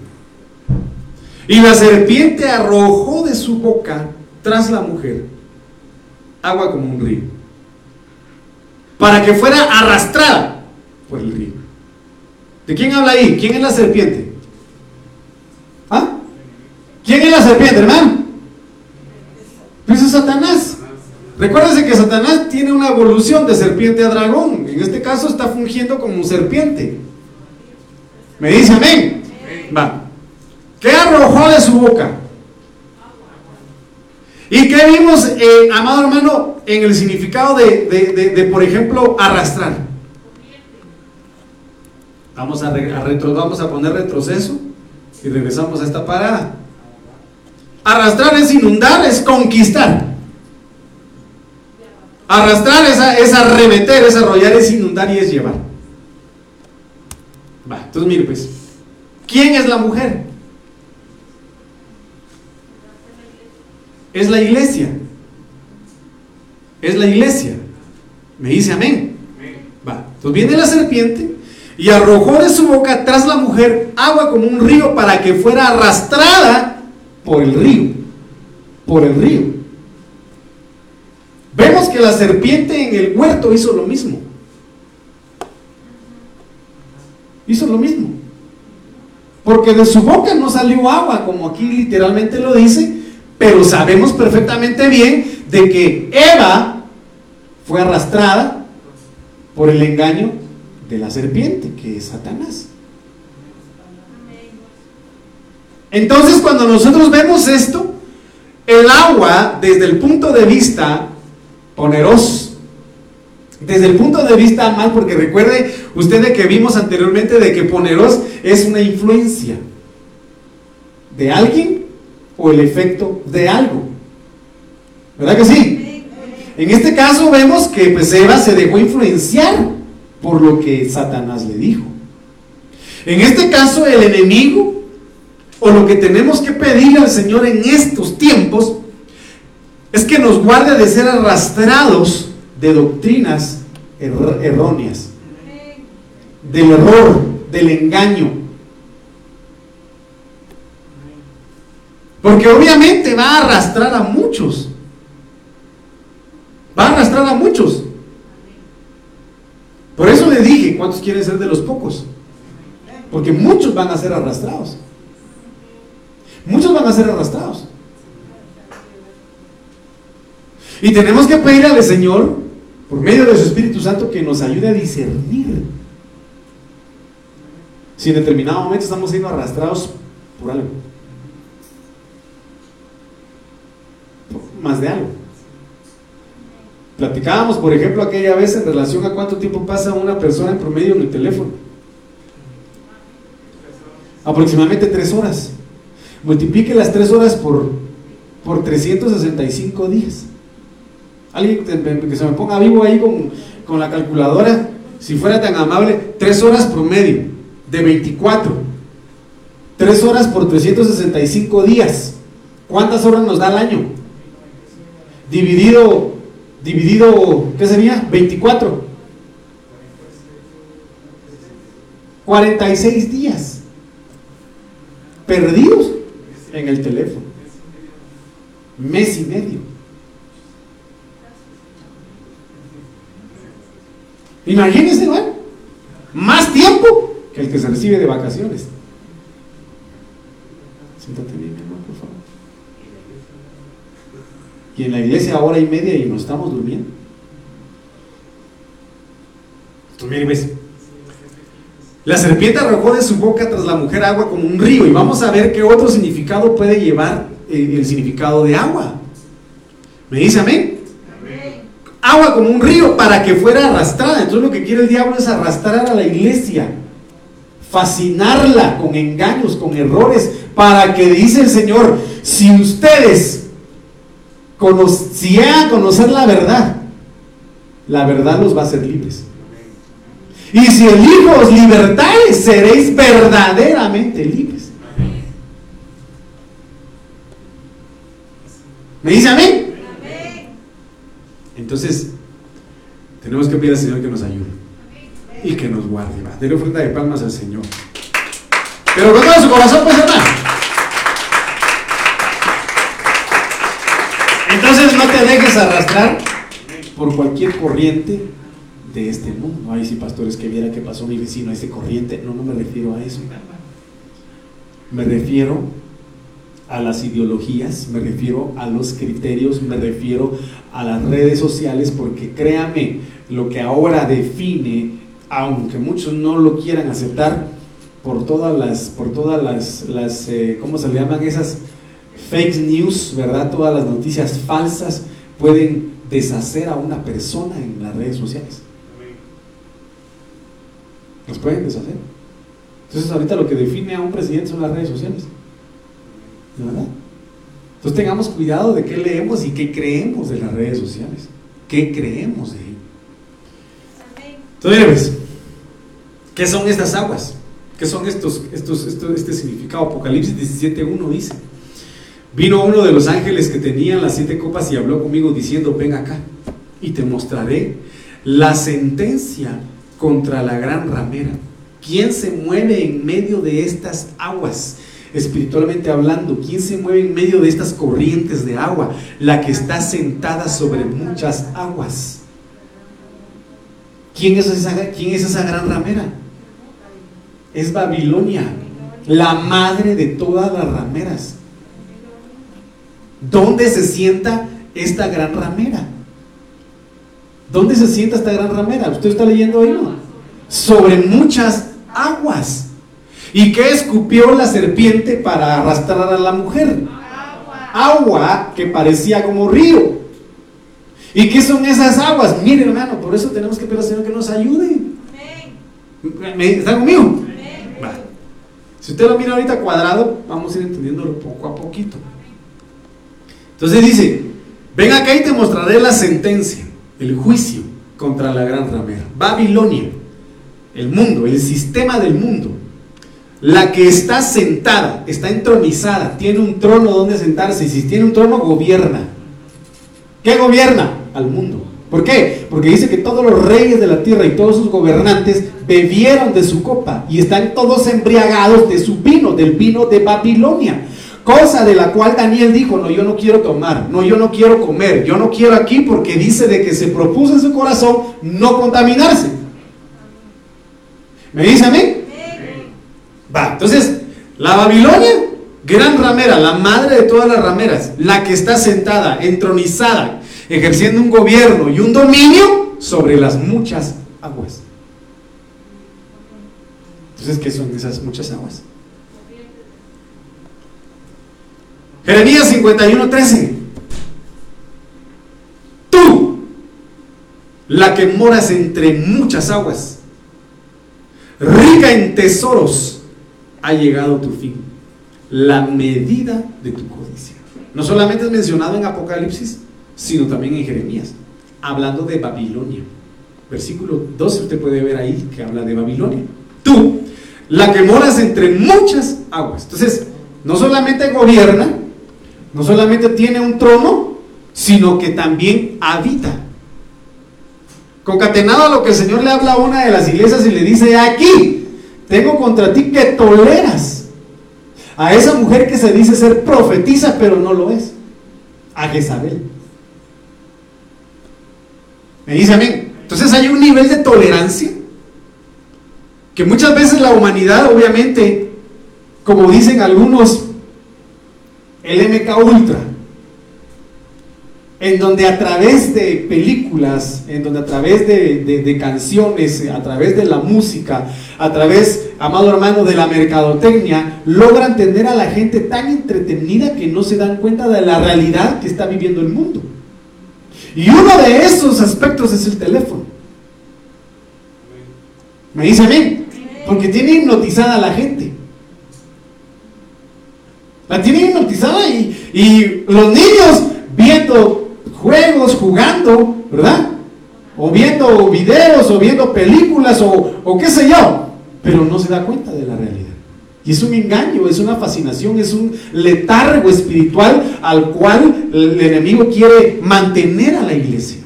Y la serpiente arrojó de su boca tras la mujer agua como un río, para que fuera arrastrada por el río. ¿De quién habla ahí? ¿Quién es la serpiente? ¿Ah? ¿Quién es la serpiente, hermano? Pues es Satanás. Recuérdense que Satanás tiene una evolución de serpiente a dragón. En este caso está fungiendo como un serpiente. ¿Me dice amén? Va. ¿Qué arrojó de su boca? ¿Y qué vimos, eh, amado hermano, en el significado de, por ejemplo, arrastrar? Vamos a, retro, vamos a poner retroceso y regresamos a esta parada. Arrastrar es inundar, es conquistar. Arrastrar es, arremeter, es arrollar, es inundar y es llevar. Va, entonces mire pues, ¿quién es la mujer? Es la iglesia. Es la iglesia. Me dice amén. Va. Entonces viene la serpiente y arrojó de su boca tras la mujer agua como un río para que fuera arrastrada por el río. Por el río. La serpiente en el huerto hizo lo mismo. Hizo lo mismo. Porque de su boca no salió agua, como aquí literalmente lo dice, pero sabemos perfectamente bien de que Eva fue arrastrada por el engaño de la serpiente, que es Satanás. Entonces cuando nosotros vemos esto, el agua desde el punto de vista poneros, desde el punto de vista mal, porque recuerde usted de que vimos anteriormente de que poneros es una influencia de alguien o el efecto de algo. ¿Verdad que sí? En este caso vemos que pues Eva se dejó influenciar por lo que Satanás le dijo. En este caso el enemigo o lo que tenemos que pedir al Señor en estos tiempos es que nos guarde de ser arrastrados de doctrinas erróneas, del error, del engaño, Porque obviamente va a arrastrar a muchos. Va a arrastrar a muchos. Por eso le dije, ¿cuántos quieren ser de los pocos? Porque muchos van a ser arrastrados. Muchos van a ser arrastrados. Y tenemos que pedir al Señor, por medio de su Espíritu Santo, que nos ayude a discernir. Si en determinado momento estamos siendo arrastrados por algo. más de algo. Platicábamos, por ejemplo, aquella vez en relación a cuánto tiempo pasa una persona en promedio en el teléfono. Aproximadamente tres horas. Multiplique las tres horas por, por 365 días. Alguien que se me ponga vivo ahí con, con la calculadora, si fuera tan amable, tres horas promedio de 24. Tres horas por 365 días. ¿Cuántas horas nos da el año? dividido, dividido, ¿qué sería? 24. 46 días perdidos en el teléfono. Mes y medio. Imagínense, ¿no? Más tiempo que el que se recibe de vacaciones. Siéntate bien, hermano, por favor y en la iglesia hora y media y nos estamos durmiendo. Mire, ves. La serpiente arrojó de su boca tras la mujer agua como un río. Y vamos a ver qué otro significado puede llevar el, el significado de agua. ¿Me dice amén? Agua como un río para que fuera arrastrada. Entonces lo que quiere el diablo es arrastrar a la iglesia. Fascinarla con engaños, con errores. Para que dice el Señor, si ustedes si conocer la verdad, la verdad los va a hacer libres. Y si el Hijo os libertare, seréis verdaderamente libres. ¿Me dice amén? Entonces, tenemos que pedir al Señor que nos ayude y que nos guarde. Va. Dele ofrenda de palmas al Señor. Pero con todo su corazón, pues hermano. Entonces no te dejes arrastrar por cualquier corriente de este mundo. Ay, sí, pastores, que viera que pasó mi vecino, ese corriente. No, no me refiero a eso. Me refiero a las ideologías, me refiero a los criterios, me refiero a las redes sociales, porque créame, lo que ahora define, aunque muchos no lo quieran aceptar, por todas las, por todas las, las eh, ¿cómo se le llaman esas fake news, verdad? Todas las noticias falsas pueden deshacer a una persona en las redes sociales. Los pueden deshacer. Entonces ahorita lo que define a un presidente son las redes sociales. ¿De verdad? Entonces tengamos cuidado de qué leemos y qué creemos de las redes sociales. ¿Qué creemos de ello? Entonces, pues, ¿qué son estas aguas? ¿Qué son estos, estos, estos este significado? Apocalipsis 17.1 dice, vino uno de los ángeles que tenían las siete copas y habló conmigo diciendo, ven acá y te mostraré la sentencia contra la gran ramera. ¿Quién se mueve en medio de estas aguas? Espiritualmente hablando, ¿quién se mueve en medio de estas corrientes de agua? La que está sentada sobre muchas aguas. ¿Quién es esa, quién es esa gran ramera? Es Babilonia, la madre de todas las rameras. ¿Dónde se sienta esta gran ramera? ¿Dónde se sienta esta gran ramera? ¿Usted está leyendo ahí? No? Sobre muchas aguas. ¿Y qué escupió la serpiente para arrastrar a la mujer? Agua que parecía como río. ¿Y qué son esas aguas? Mire, hermano, por eso tenemos que pedir al Señor que nos ayude. ¿Me- ¿Está conmigo? Si usted lo mira ahorita cuadrado, vamos a ir entendiéndolo poco a poquito. Entonces dice, ven acá y te mostraré la sentencia, el juicio contra la gran ramera. Babilonia, el mundo, el sistema del mundo. La que está sentada, está entronizada, tiene un trono donde sentarse. Y si tiene un trono, gobierna. ¿Qué gobierna? Al mundo. ¿Por qué? Porque dice que todos los reyes de la tierra y todos sus gobernantes bebieron de su copa y están todos embriagados de su vino, del vino de Babilonia. Cosa de la cual Daniel dijo, no, yo no quiero tomar, no, yo no quiero comer, yo no quiero aquí porque dice de que se propuso en su corazón no contaminarse. ¿Me dice a mí? Va, entonces, la Babilonia, gran ramera, la madre de todas las rameras, la que está sentada, entronizada, ejerciendo un gobierno y un dominio sobre las muchas aguas. Entonces, ¿qué son esas muchas aguas? Jeremías 51:13. Tú, la que moras entre muchas aguas, rica en tesoros, ha llegado tu fin, la medida de tu codicia. No solamente es mencionado en Apocalipsis, sino también en Jeremías, hablando de Babilonia. Versículo 12 usted puede ver ahí que habla de Babilonia. Tú, la que moras entre muchas aguas. Entonces, no solamente gobierna, no solamente tiene un trono, sino que también habita. Concatenado a lo que el Señor le habla a una de las iglesias y le dice, aquí, tengo contra ti que toleras a esa mujer que se dice ser profetiza, pero no lo es, a Jezabel. Me dice amén. Entonces hay un nivel de tolerancia que muchas veces la humanidad, obviamente, como dicen algunos, el MK Ultra, en donde a través de películas, en donde a través de, canciones, a través de la música, a través, amado hermano, de la mercadotecnia, logran tener a la gente tan entretenida que no se dan cuenta de la realidad que está viviendo el mundo. Y uno de esos aspectos es el teléfono. ¿Me dice a mí? Porque tiene hipnotizada a la gente. La tiene hipnotizada y, y los niños viendo juegos, jugando, ¿verdad? O viendo videos, o viendo películas, o, qué sé yo, pero no se da cuenta de la realidad. Y es un engaño, es una fascinación, es un letargo espiritual al cual el enemigo quiere mantener a la iglesia.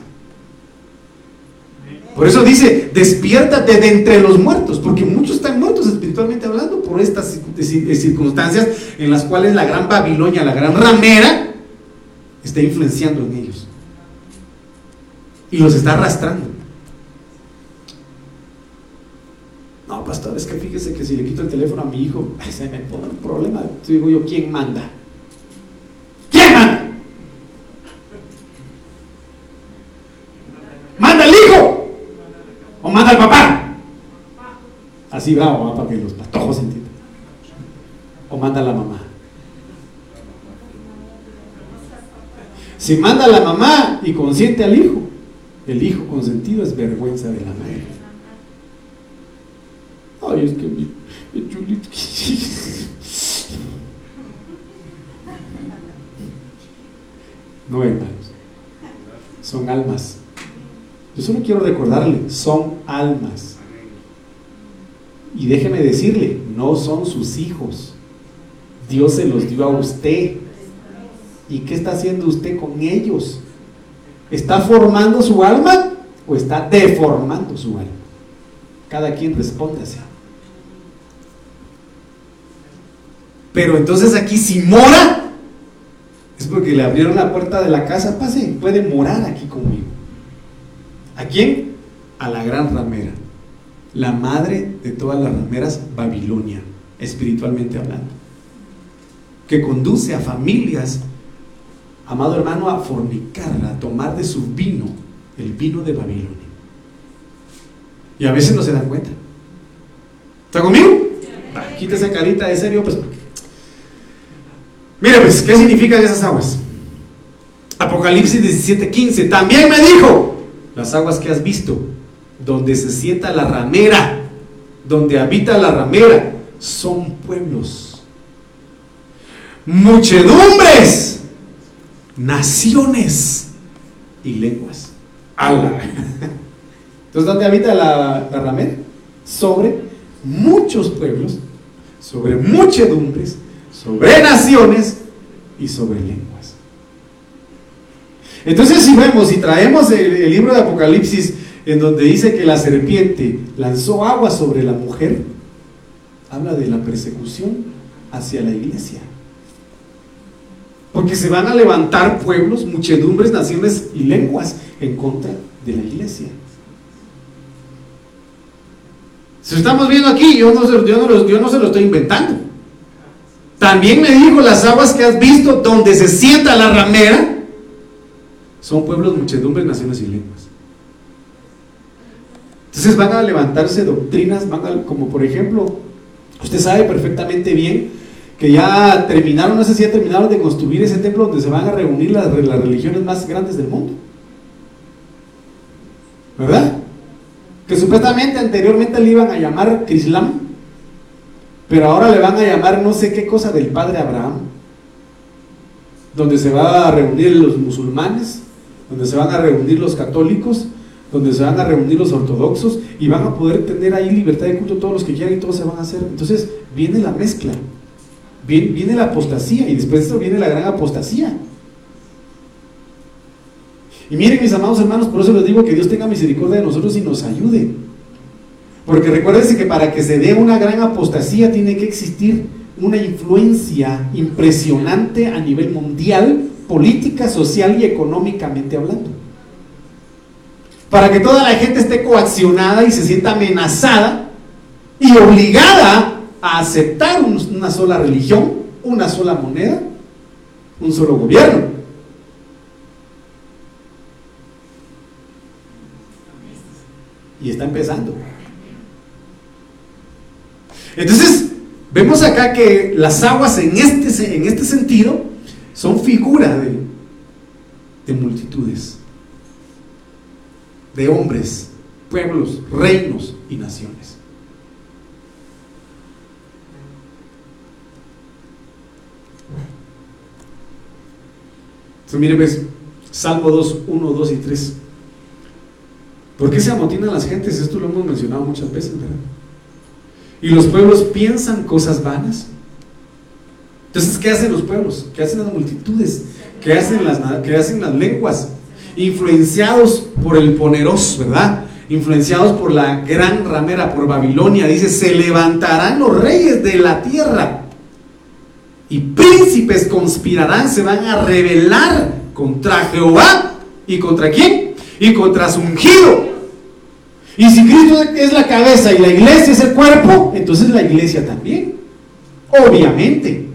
Por eso dice, despiértate de entre los muertos, porque muchos están muertos espiritualmente hablando por estas circunstancias en las cuales la gran Babilonia, la gran ramera, está influenciando en ellos. Y los está arrastrando. No, pastor, es que fíjese que si le quito el teléfono a mi hijo, se me pone un problema. digo yo, ¿quién manda? ¿Quién manda? ¿Manda el hijo? ¿O manda el papá? Así va, para que los patojos entiendan. ¿O manda la mamá? Si manda la mamá y consiente al hijo, el hijo consentido es vergüenza de la madre. Ay, es que mi, chulito. No, hermanos. Son almas. Yo solo quiero recordarle, son almas. Y déjeme decirle, no son sus hijos. Dios se los dio a usted. ¿Y qué está haciendo usted con ellos? ¿Está formando su alma o está deformando su alma? Cada quien responde así. Pero entonces aquí si mora, es porque le abrieron la puerta de la casa, pase, puede morar aquí conmigo. ¿A quién? A la gran ramera, la madre de todas las rameras, Babilonia, espiritualmente hablando, que conduce a familias amado hermano, a fornicar, a tomar de su vino, el vino de Babilonia. Y a veces no se dan cuenta. ¿Está conmigo? quita esa carita de serio, pues. Mira, pues, ¿qué significan esas aguas? Apocalipsis 17:15. También me dijo: Las aguas que has visto, donde se sienta la ramera, donde habita la ramera, son pueblos, muchedumbres naciones y lenguas. Entonces, ¿dónde habita la, la? Sobre muchos pueblos, sobre muchedumbres, sobre naciones y sobre lenguas. Entonces, si vemos y traemos el, libro de Apocalipsis, en donde dice que la serpiente lanzó agua sobre la mujer, habla de la persecución hacia la iglesia. Porque se van a levantar pueblos, muchedumbres, naciones y lenguas en contra de la iglesia. Si estamos viendo aquí, yo no, yo, no, yo no se lo estoy inventando. También me dijo las aguas que has visto donde se sienta la ramera son pueblos, muchedumbres, naciones y lenguas. Entonces van a levantarse doctrinas, van como por ejemplo, usted sabe perfectamente bien que ya terminaron, no sé si ya terminaron de construir ese templo donde se van a reunir las, las religiones más grandes del mundo. ¿Verdad? Que supuestamente anteriormente le iban a llamar Crislam, pero ahora le van a llamar no sé qué cosa del padre Abraham, donde se va a reunir los musulmanes, donde se van a reunir los católicos, donde se van a reunir los ortodoxos y van a poder tener ahí libertad de culto todos los que quieran y todos se van a hacer. Entonces viene la mezcla viene, la apostasía y después de eso viene la gran apostasía. Y miren mis amados hermanos, por eso les digo que Dios tenga misericordia de nosotros y nos ayude. Porque recuérdense que para que se dé una gran apostasía tiene que existir una influencia impresionante a nivel mundial, política, social y económicamente hablando. Para que toda la gente esté coaccionada y se sienta amenazada y obligada a aceptar una sola religión, una sola moneda, un solo gobierno. Y está empezando. Entonces, vemos acá que las aguas en este, en este sentido son figuras de, de multitudes, de hombres, pueblos, reinos y naciones. Entonces, mire, pues, Salmo 2, 1, 2 y 3. ¿Por qué se amotinan las gentes? Esto lo hemos mencionado muchas veces, ¿verdad? Y los pueblos piensan cosas vanas. Entonces, ¿qué hacen los pueblos? ¿Qué hacen las multitudes? ¿Qué hacen las, qué hacen las lenguas? Influenciados por el poneros, ¿verdad? Influenciados por la gran ramera, por Babilonia. Dice, se levantarán los reyes de la tierra. Y príncipes conspirarán, se van a rebelar contra Jehová. ¿Y contra quién? Y contra su ungido. Y si Cristo es la cabeza y la iglesia es el cuerpo, entonces la iglesia también. Obviamente.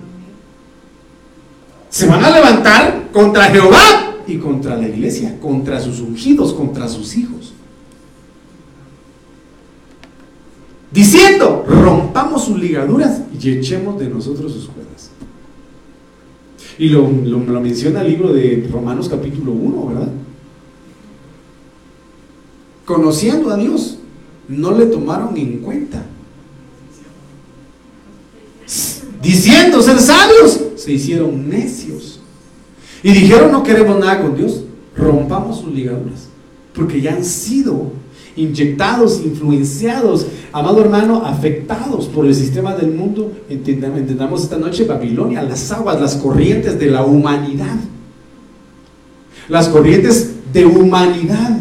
Se van a levantar contra Jehová y contra la iglesia, contra sus ungidos, contra sus hijos. Diciendo, rompamos sus ligaduras y echemos de nosotros sus cuerdas. Y lo, lo, menciona el libro de Romanos capítulo 1, ¿verdad? conociendo a Dios, no le tomaron en cuenta. Diciendo ser sabios, se hicieron necios. Y dijeron, no queremos nada con Dios, rompamos sus ligaduras. Porque ya han sido inyectados, influenciados, amado hermano, afectados por el sistema del mundo. Entendamos esta noche Babilonia, las aguas, las corrientes de la humanidad. Las corrientes de humanidad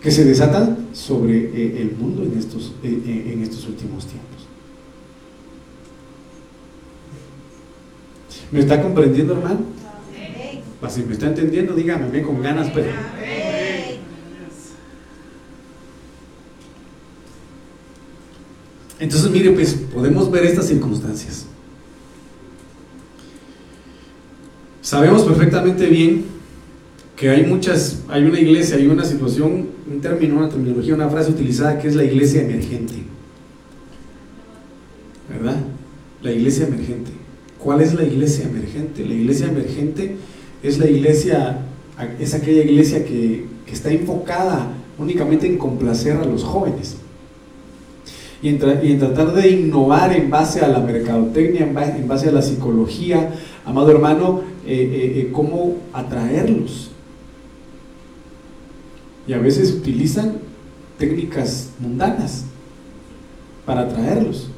que se desatan sobre eh, el mundo en estos, eh, eh, en estos últimos tiempos. ¿Me está comprendiendo, hermano? Si me está entendiendo, dígame, con ganas, pero... Entonces, mire, pues podemos ver estas circunstancias. Sabemos perfectamente bien que hay muchas, hay una iglesia, hay una situación, un término, una terminología, una frase utilizada que es la iglesia emergente. ¿Verdad? La iglesia emergente. ¿Cuál es la iglesia emergente? La iglesia emergente es la iglesia, es aquella iglesia que, está enfocada únicamente en complacer a los jóvenes. Y en, tratar de innovar en base a la mercadotecnia, en base, a la psicología, amado hermano, eh, eh, eh, cómo atraerlos y a veces utilizan técnicas mundanas para atraerlos.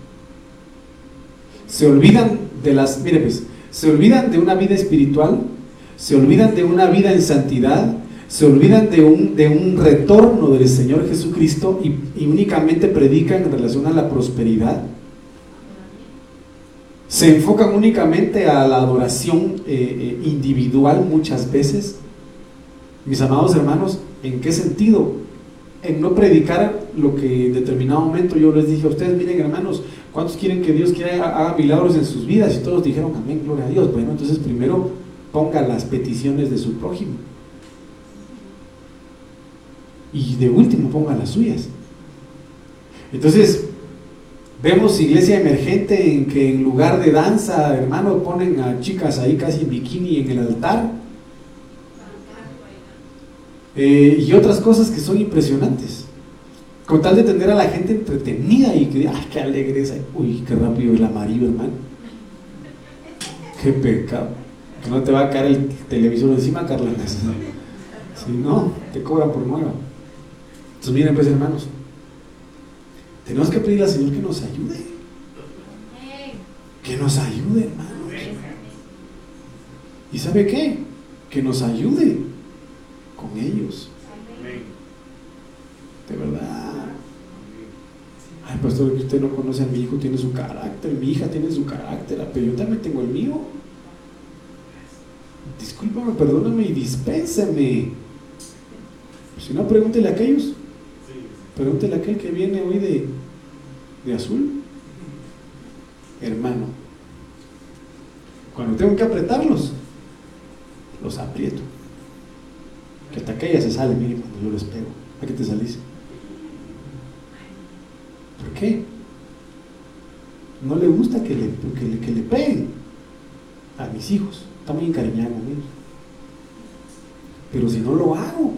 Se olvidan de las, mire pues, se olvidan de una vida espiritual, se olvidan de una vida en santidad, se olvidan de un, de un retorno del Señor Jesucristo y, únicamente predican en relación a la prosperidad. Se enfocan únicamente a la adoración eh, eh, individual muchas veces. Mis amados hermanos, ¿En qué sentido? En no predicar lo que en determinado momento yo les dije a ustedes, miren hermanos, ¿cuántos quieren que Dios quiera, haga milagros en sus vidas? Y todos dijeron, amén, gloria a Dios. Bueno, entonces primero ponga las peticiones de su prójimo. Y de último ponga las suyas. Entonces, vemos iglesia emergente en que en lugar de danza, hermano, ponen a chicas ahí casi en bikini en el altar eh, y otras cosas que son impresionantes. Con tal de tener a la gente entretenida y que, ¡ay, qué alegre es! Uy, qué rápido el amarillo, hermano. Qué pecado. Que no te va a caer el televisor encima, Carla. Si no, te cobran por nueva. Entonces, miren, pues, hermanos, tenemos que pedirle al Señor que nos ayude. Que nos ayude, hermanos. ¿Y sabe qué? Que nos ayude con ellos. De verdad. Ay, pastor, que usted no conoce a mi hijo, tiene su carácter, mi hija tiene su carácter, pero yo también tengo el mío. Discúlpame, perdóname y dispénseme. Si no, pregúntele a aquellos. Pregúntele a aquel que viene hoy de, de azul. Hermano, cuando tengo que apretarlos, los aprieto que hasta que ella se sale, mire, cuando yo les pego. ¿A qué te salís? ¿Por qué? No le gusta que le, que le, que le peguen a mis hijos. Está muy encariñado con. Pero si no lo hago,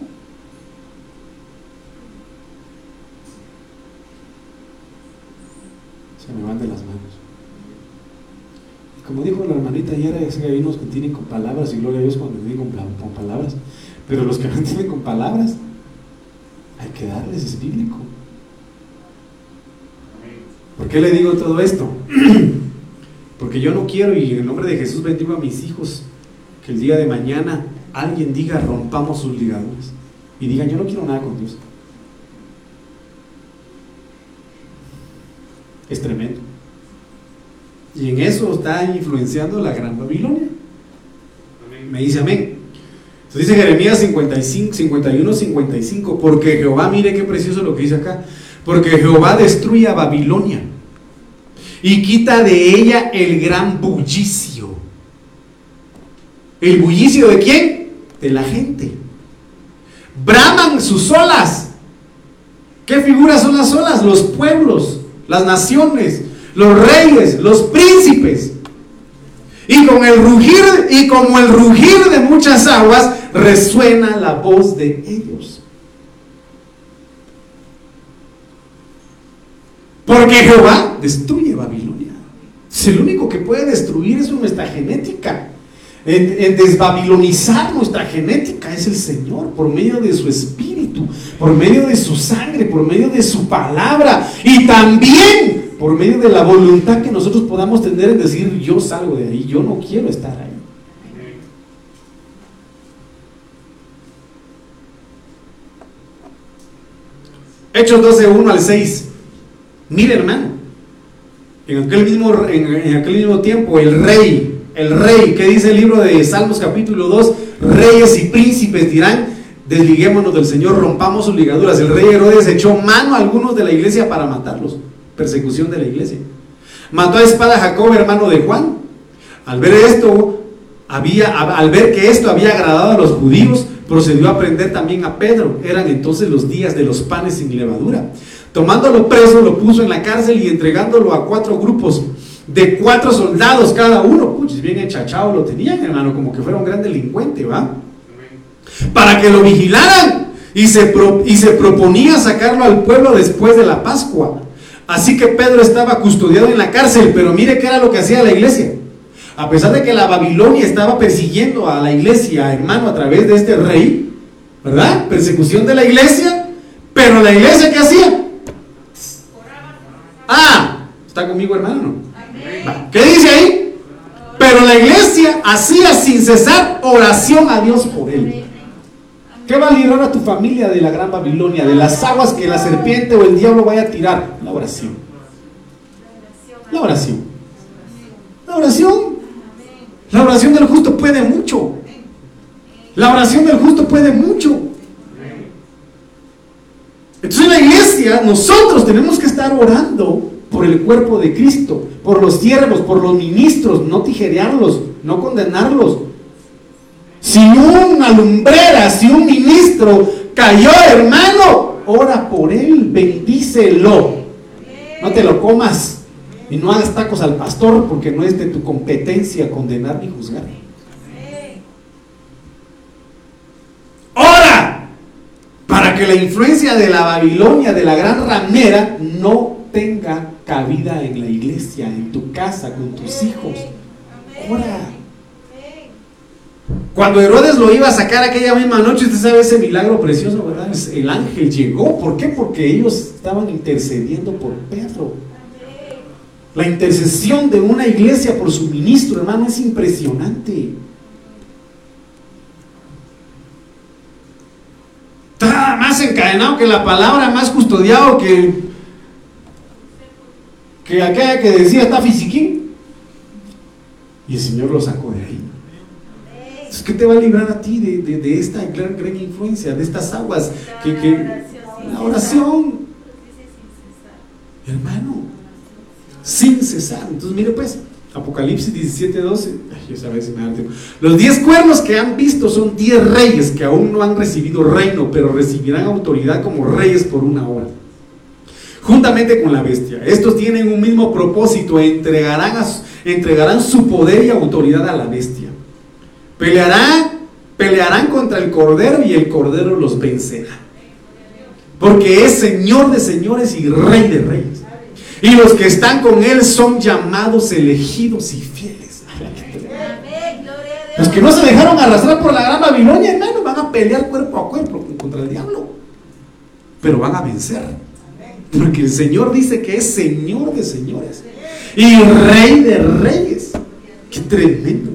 se me van de las manos. Y como dijo la hermanita ayer, es que hay unos que tienen con palabras, y gloria a Dios cuando digo con, con palabras, pero los que no tienen con palabras, hay que darles, es bíblico. ¿Por qué le digo todo esto? Porque yo no quiero, y en el nombre de Jesús bendigo a mis hijos, que el día de mañana alguien diga rompamos sus ligaduras. Y digan, yo no quiero nada con Dios. Es tremendo. Y en eso está influenciando la gran Babilonia. Me dice amén. Entonces dice Jeremías 55, 51, 55, porque Jehová, mire qué precioso lo que dice acá, porque Jehová destruye a Babilonia y quita de ella el gran bullicio. ¿El bullicio de quién? De la gente. Braman sus olas. ¿Qué figuras son las olas? Los pueblos, las naciones, los reyes, los príncipes. Y con el rugir y como el rugir de muchas aguas resuena la voz de ellos. Porque Jehová destruye Babilonia. Es el único que puede destruir eso nuestra genética. En, desbabilonizar nuestra genética es el Señor por medio de su espíritu, por medio de su sangre, por medio de su palabra y también por medio de la voluntad que nosotros podamos tener en decir yo salgo de ahí, yo no quiero estar ahí. Hechos 12, 1 al 6. Mire, hermano, en aquel mismo, en, aquel mismo tiempo, el rey, el rey, ¿qué dice el libro de Salmos capítulo 2? Reyes y príncipes dirán, desliguémonos del Señor, rompamos sus ligaduras. El rey Herodes echó mano a algunos de la iglesia para matarlos. Persecución de la iglesia. Mató a espada a Jacob, hermano de Juan. Al ver esto, había, al ver que esto había agradado a los judíos, procedió a prender también a Pedro. Eran entonces los días de los panes sin levadura. Tomándolo preso, lo puso en la cárcel y entregándolo a cuatro grupos de cuatro soldados cada uno. Puchis, bien enchachado lo tenían, hermano, como que fuera un gran delincuente, ¿va? Para que lo vigilaran y se, y se proponía sacarlo al pueblo después de la Pascua. Así que Pedro estaba custodiado en la cárcel, pero mire qué era lo que hacía la iglesia. A pesar de que la Babilonia estaba persiguiendo a la iglesia, hermano, a través de este rey, ¿verdad? Persecución de la iglesia, pero la iglesia ¿qué hacía? Ah, ¿está conmigo hermano? ¿Qué dice ahí? Pero la iglesia hacía sin cesar oración a Dios por él. ¿Qué va a librar a tu familia de la gran Babilonia, de las aguas que la serpiente o el diablo vaya a tirar? La oración. La oración. La oración. La oración del justo puede mucho. La oración del justo puede mucho. Entonces en la iglesia nosotros tenemos que estar orando por el cuerpo de Cristo, por los siervos, por los ministros, no tijerearlos, no condenarlos. Si una lumbrera, si un ministro cayó, hermano, ora por él, bendícelo. No te lo comas y no hagas tacos al pastor porque no es de tu competencia condenar ni juzgar. que la influencia de la Babilonia, de la gran ramera, no tenga cabida en la iglesia, en tu casa, con tus hijos. Ora. Cuando Herodes lo iba a sacar aquella misma noche, usted sabe ese milagro precioso, ¿verdad? El ángel llegó. ¿Por qué? Porque ellos estaban intercediendo por Pedro. La intercesión de una iglesia por su ministro, hermano, es impresionante. Está más encadenado que la palabra, más custodiado que, que aquella que decía está fisiquín. Y el Señor lo sacó de ahí. Entonces, ¿qué te va a librar a ti de, esta gran, gran, influencia, de estas aguas? Que, que, la oración. Hermano, sin cesar. Entonces, mire pues, Apocalipsis 17, 12. Los diez cuernos que han visto son diez reyes que aún no han recibido reino, pero recibirán autoridad como reyes por una hora. Juntamente con la bestia. Estos tienen un mismo propósito, entregarán, su poder y autoridad a la bestia. Pelearán, pelearán contra el cordero y el cordero los vencerá. Porque es Señor de señores y Rey de reyes. Y los que están con Él son llamados, elegidos y fieles. Los que no se dejaron arrastrar por la gran Babilonia, hermano, van a pelear cuerpo a cuerpo contra el diablo. Pero van a vencer. Porque el Señor dice que es Señor de señores. Y Rey de reyes. Qué tremendo.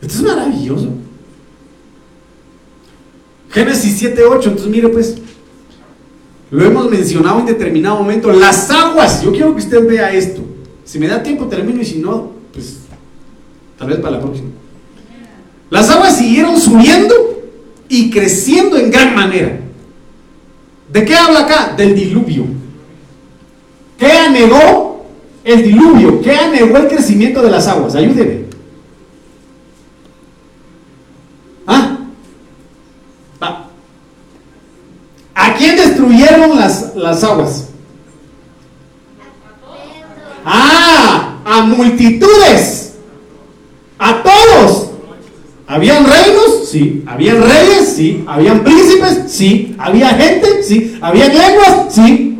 Esto es maravilloso. Génesis 7.8. Entonces mire pues. Lo hemos mencionado en determinado momento. Las aguas. Yo quiero que usted vea esto. Si me da tiempo termino y si no, pues tal vez para la próxima. Las aguas siguieron subiendo y creciendo en gran manera. ¿De qué habla acá? Del diluvio. ¿Qué anegó el diluvio? ¿Qué anegó el crecimiento de las aguas? Ayúdeme. quién destruyeron las, las aguas? Ah, a multitudes. A todos. ¿Habían reinos? Sí. ¿Habían reyes? Sí. ¿Habían príncipes? Sí. ¿Había gente? Sí. ¿Habían lenguas? Sí.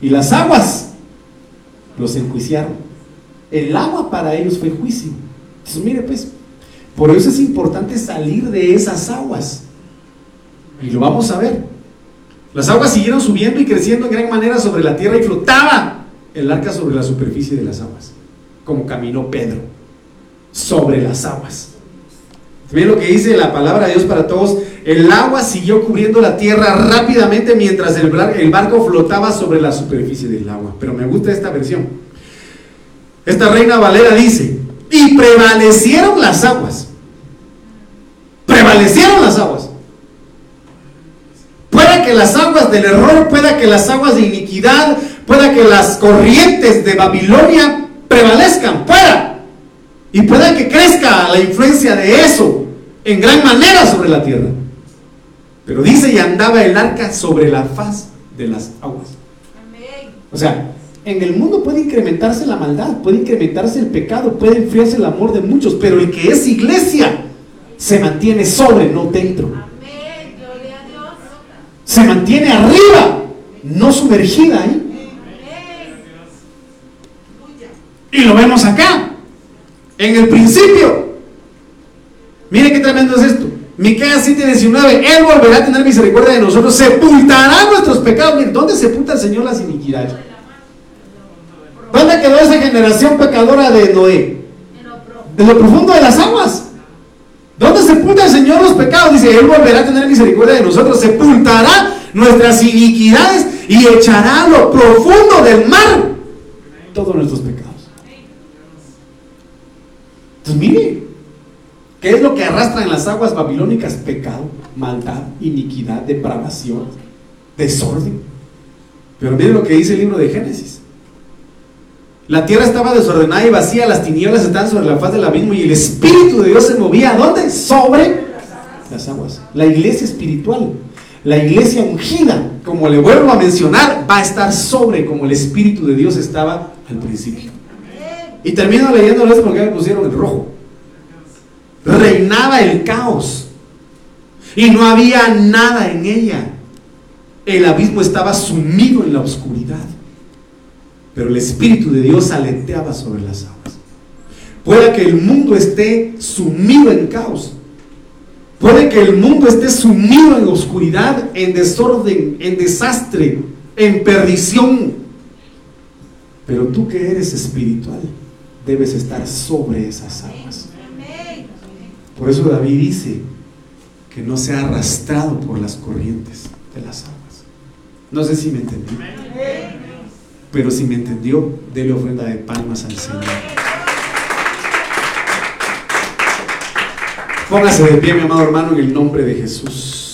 Y las aguas los enjuiciaron. El agua para ellos fue juicio. Entonces, mire pues, por eso es importante salir de esas aguas. Y lo vamos a ver. Las aguas siguieron subiendo y creciendo en gran manera sobre la tierra y flotaba el arca sobre la superficie de las aguas, como caminó Pedro sobre las aguas. Miren lo que dice la palabra de Dios para todos. El agua siguió cubriendo la tierra rápidamente mientras el, el barco flotaba sobre la superficie del agua. Pero me gusta esta versión. Esta reina Valera dice, y prevalecieron las aguas. Prevalecieron las aguas que las aguas del error, pueda que las aguas de iniquidad, pueda que las corrientes de Babilonia prevalezcan, pueda. Y pueda que crezca la influencia de eso en gran manera sobre la tierra. Pero dice, y andaba el arca sobre la faz de las aguas. O sea, en el mundo puede incrementarse la maldad, puede incrementarse el pecado, puede enfriarse el amor de muchos, pero el que es iglesia se mantiene sobre, no dentro se mantiene arriba, no sumergida ahí. Y lo vemos acá, en el principio. Mire qué tremendo es esto. Miqueas 7:19, Él volverá a tener misericordia de nosotros, sepultará nuestros pecados. ¿dónde sepulta el Señor las iniquidades? ¿Dónde quedó esa generación pecadora de Noé? En lo profundo de las aguas. ¿Dónde sepulta el Señor los pecados? Dice, Él volverá a tener misericordia de nosotros, sepultará nuestras iniquidades y echará a lo profundo del mar todos nuestros pecados. Entonces, mire, ¿qué es lo que arrastran las aguas babilónicas? Pecado, maldad, iniquidad, depravación, desorden. Pero mire lo que dice el libro de Génesis. La tierra estaba desordenada y vacía, las tinieblas estaban sobre la faz del abismo y el Espíritu de Dios se movía. ¿Dónde? Sobre las aguas. La iglesia espiritual, la iglesia ungida, como le vuelvo a mencionar, va a estar sobre como el Espíritu de Dios estaba al principio. Y termino leyendo esto porque me pusieron el rojo. Reinaba el caos y no había nada en ella. El abismo estaba sumido en la oscuridad pero el Espíritu de Dios aleteaba sobre las aguas. Puede que el mundo esté sumido en caos. Puede que el mundo esté sumido en oscuridad, en desorden, en desastre, en perdición. Pero tú que eres espiritual, debes estar sobre esas aguas. Por eso David dice que no sea arrastrado por las corrientes de las aguas. No sé si me entendí. Pero si me entendió, dele ofrenda de palmas al Señor. Póngase de pie, mi amado hermano, en el nombre de Jesús.